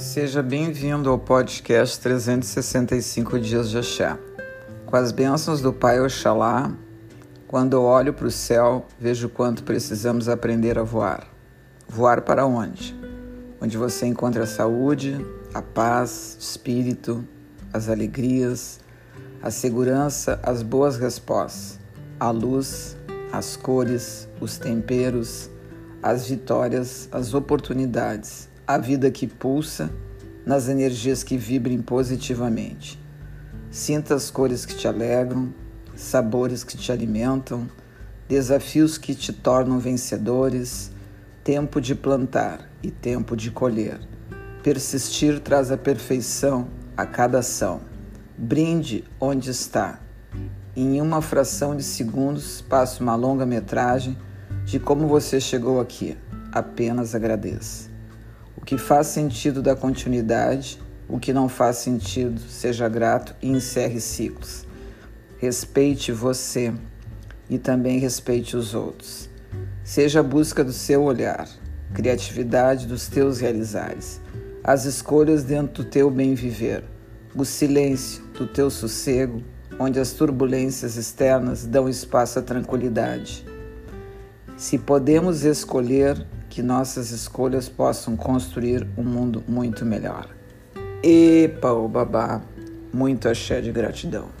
Seja bem-vindo ao podcast 365 Dias de Axé. Com as bênçãos do Pai Oxalá, quando eu olho para o céu, vejo quanto precisamos aprender a voar. Voar para onde? Onde você encontra a saúde, a paz, o espírito, as alegrias, a segurança, as boas respostas, a luz, as cores, os temperos, as vitórias, as oportunidades a vida que pulsa, nas energias que vibrem positivamente. Sinta as cores que te alegram, sabores que te alimentam, desafios que te tornam vencedores, tempo de plantar e tempo de colher. Persistir traz a perfeição a cada ação. Brinde onde está. Em uma fração de segundos, passe uma longa metragem de como você chegou aqui. Apenas agradeça. Que faz sentido da continuidade, o que não faz sentido, seja grato e encerre ciclos. Respeite você e também respeite os outros. Seja a busca do seu olhar, criatividade dos teus realizares, as escolhas dentro do teu bem viver, o silêncio do teu sossego, onde as turbulências externas dão espaço à tranquilidade. Se podemos escolher, que nossas escolhas possam construir um mundo muito melhor. Epa, o babá, muito axé de gratidão.